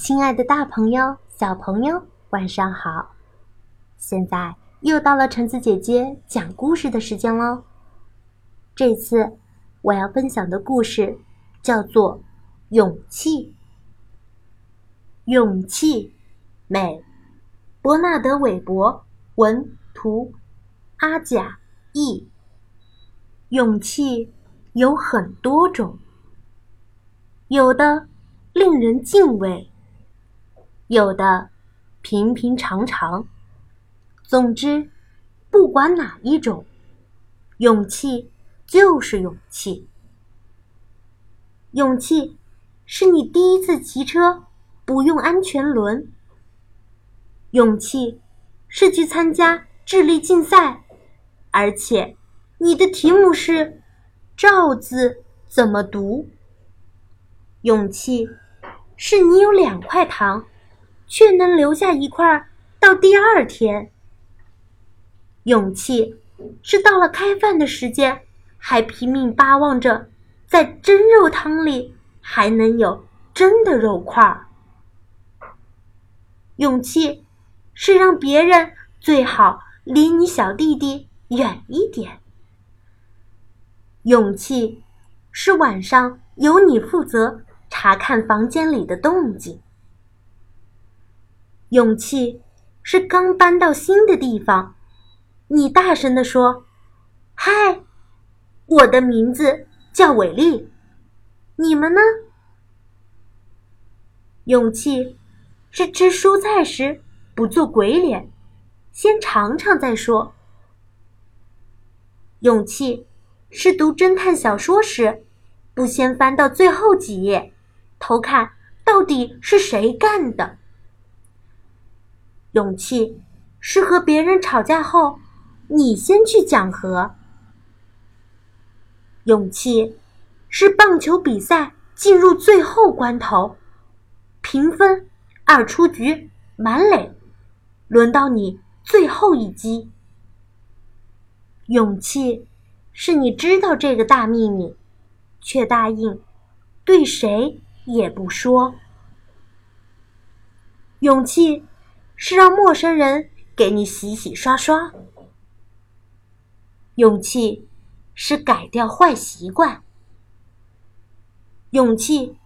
亲爱的，大朋友、小朋友，晚上好！现在又到了橙子姐姐讲故事的时间喽。这次我要分享的故事叫做《勇气》。勇气，美，伯纳德·韦伯文图，阿甲译。勇气有很多种，有的令人敬畏。有的平平常常，总之，不管哪一种，勇气就是勇气。勇气是你第一次骑车不用安全轮。勇气是去参加智力竞赛，而且你的题目是“赵”字怎么读。勇气是你有两块糖。却能留下一块到第二天。勇气是到了开饭的时间，还拼命巴望着在蒸肉汤里还能有真的肉块。勇气是让别人最好离你小弟弟远一点。勇气是晚上由你负责查看房间里的动静。勇气是刚搬到新的地方，你大声地说：“嗨，我的名字叫伟丽，你们呢？”勇气是吃蔬菜时不做鬼脸，先尝尝再说。勇气是读侦探小说时，不先翻到最后几页，偷看到底是谁干的。勇气是和别人吵架后，你先去讲和。勇气是棒球比赛进入最后关头，平分二出局满垒，轮到你最后一击。勇气是你知道这个大秘密，却答应对谁也不说。勇气。是让陌生人给你洗洗刷刷。勇气是改掉坏习惯。勇气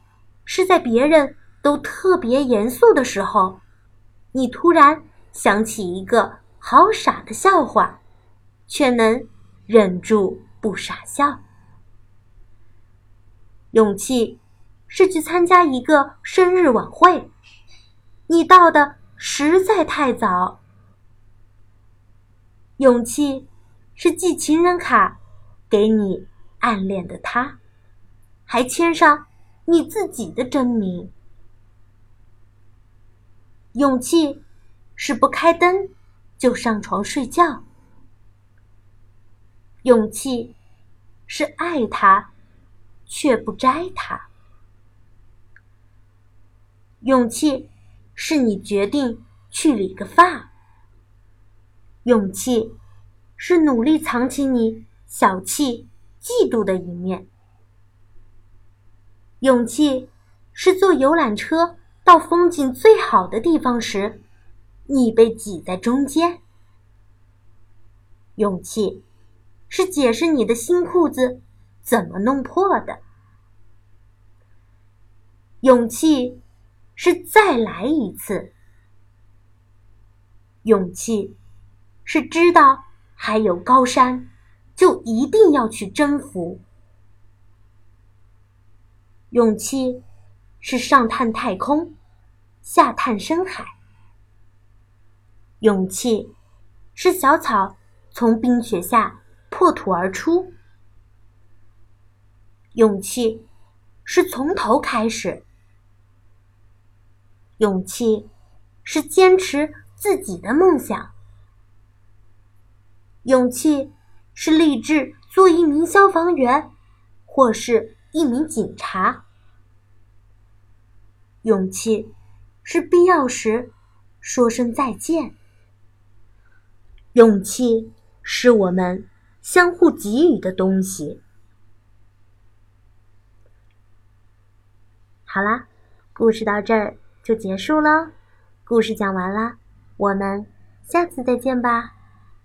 是在别人都特别严肃的时候，你突然想起一个好傻的笑话，却能忍住不傻笑。勇气是去参加一个生日晚会，你到的。实在太早。勇气是寄情人卡给你暗恋的他，还签上你自己的真名。勇气是不开灯就上床睡觉。勇气是爱他却不摘他。勇气。是你决定去理个发。勇气，是努力藏起你小气、嫉妒的一面。勇气，是坐游览车到风景最好的地方时，你被挤在中间。勇气，是解释你的新裤子怎么弄破的。勇气。是再来一次。勇气是知道还有高山，就一定要去征服。勇气是上探太空，下探深海。勇气是小草从冰雪下破土而出。勇气是从头开始。勇气是坚持自己的梦想。勇气是立志做一名消防员，或是一名警察。勇气是必要时说声再见。勇气是我们相互给予的东西。好啦，故事到这儿。就结束了。故事讲完了，我们下次再见吧。